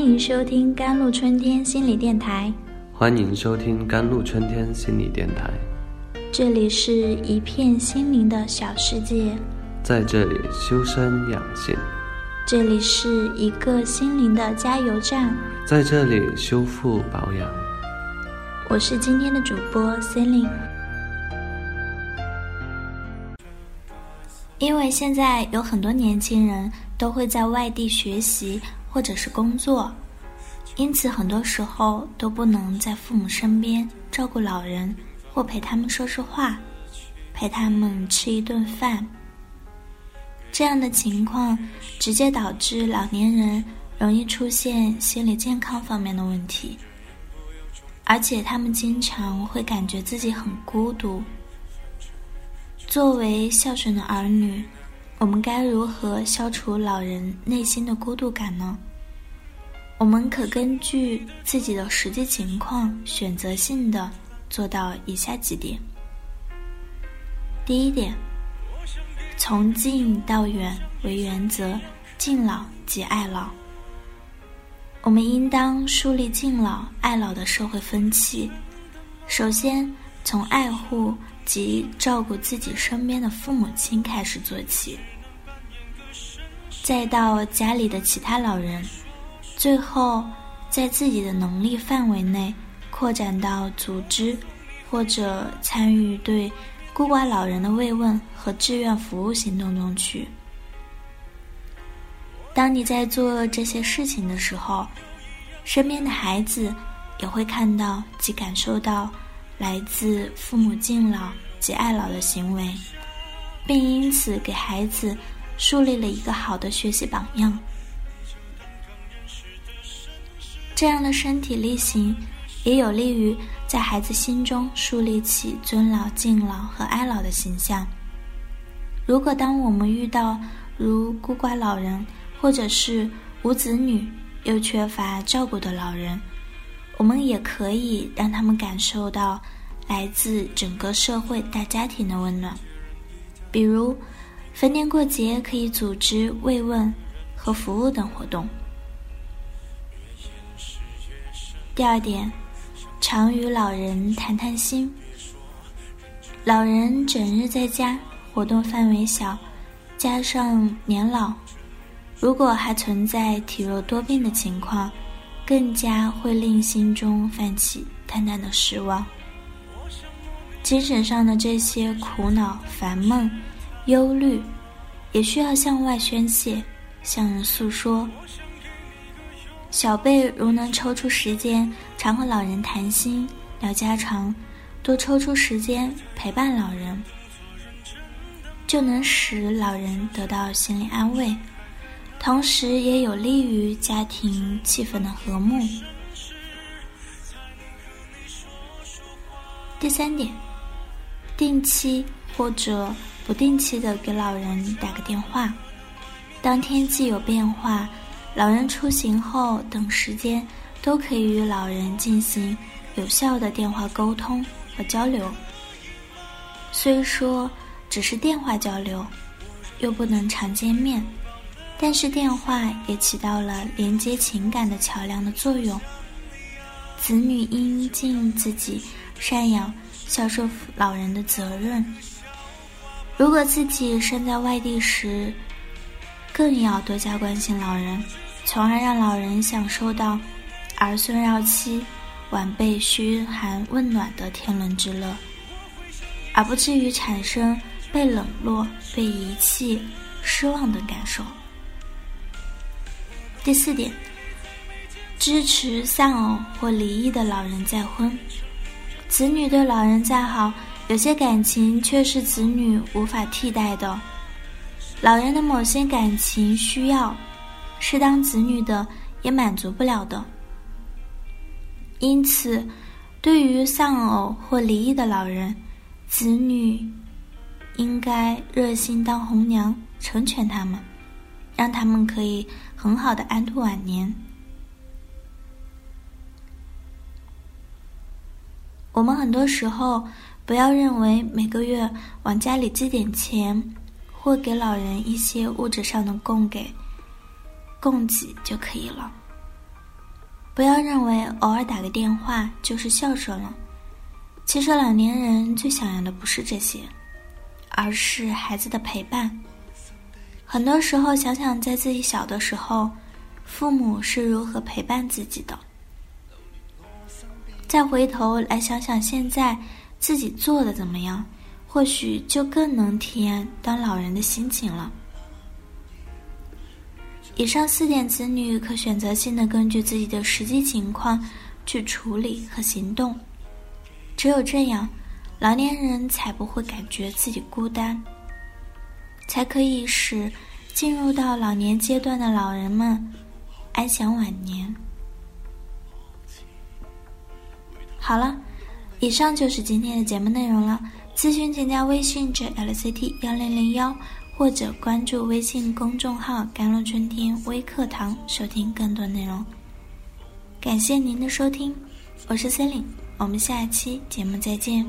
欢迎收听甘露春天心理电台。欢迎收听甘露春天心理电台。这里是一片心灵的小世界，在这里修身养性。这里是一个心灵的加油站，在这里修复保养。我是今天的主播 Celine。因为现在有很多年轻人都会在外地学习或者是工作，因此很多时候都不能在父母身边照顾老人，或陪他们说说话，陪他们吃一顿饭。这样的情况直接导致老年人容易出现心理健康方面的问题，而且他们经常会感觉自己很孤独。作为孝顺的儿女，我们该如何消除老人内心的孤独感呢？我们可根据自己的实际情况，选择性的做到以下几点。第一点，从近到远为原则，敬老及爱老。我们应当树立敬老爱老的社会风气，首先从爱护。及照顾自己身边的父母亲开始做起，再到家里的其他老人，最后在自己的能力范围内扩展到组织或者参与对孤寡老人的慰问和志愿服务行动中去。当你在做这些事情的时候，身边的孩子也会看到及感受到。来自父母敬老及爱老的行为，并因此给孩子树立了一个好的学习榜样。这样的身体力行，也有利于在孩子心中树立起尊老、敬老和爱老的形象。如果当我们遇到如孤寡老人，或者是无子女又缺乏照顾的老人，我们也可以让他们感受到来自整个社会大家庭的温暖，比如逢年过节可以组织慰问和服务等活动。第二点，常与老人谈谈心。老人整日在家，活动范围小，加上年老，如果还存在体弱多病的情况。更加会令心中泛起淡淡的失望，精神上的这些苦恼、烦闷、忧虑，也需要向外宣泄，向人诉说。小辈如能抽出时间常和老人谈心、聊家常，多抽出时间陪伴老人，就能使老人得到心理安慰。同时也有利于家庭气氛的和睦。第三点，定期或者不定期的给老人打个电话。当天气有变化，老人出行后等时间，都可以与老人进行有效的电话沟通和交流。虽说只是电话交流，又不能常见面。但是电话也起到了连接情感的桥梁的作用。子女应尽自己赡养、孝顺老人的责任。如果自己身在外地时，更要多加关心老人，从而让老人享受到儿孙绕膝、晚辈嘘寒问暖的天伦之乐，而不至于产生被冷落、被遗弃、失望等感受。第四点，支持丧偶或离异的老人再婚。子女对老人再好，有些感情却是子女无法替代的。老人的某些感情需要，是当子女的也满足不了的。因此，对于丧偶或离异的老人，子女应该热心当红娘，成全他们。让他们可以很好的安度晚年。我们很多时候不要认为每个月往家里寄点钱，或给老人一些物质上的供给、供给就可以了。不要认为偶尔打个电话就是孝顺了。其实老年人最想要的不是这些，而是孩子的陪伴。很多时候，想想在自己小的时候，父母是如何陪伴自己的，再回头来想想现在自己做的怎么样，或许就更能体验当老人的心情了。以上四点，子女可选择性的根据自己的实际情况去处理和行动。只有这样，老年人才不会感觉自己孤单，才可以使进入到老年阶段的老人们安享晚年。好了，以上就是今天的节目内容了。咨询请加微信 j lct 幺零零幺，或者关注微信公众号“甘露春天微课堂”收听更多内容。感谢您的收听，我是 c e l i n e 我们下期节目再见。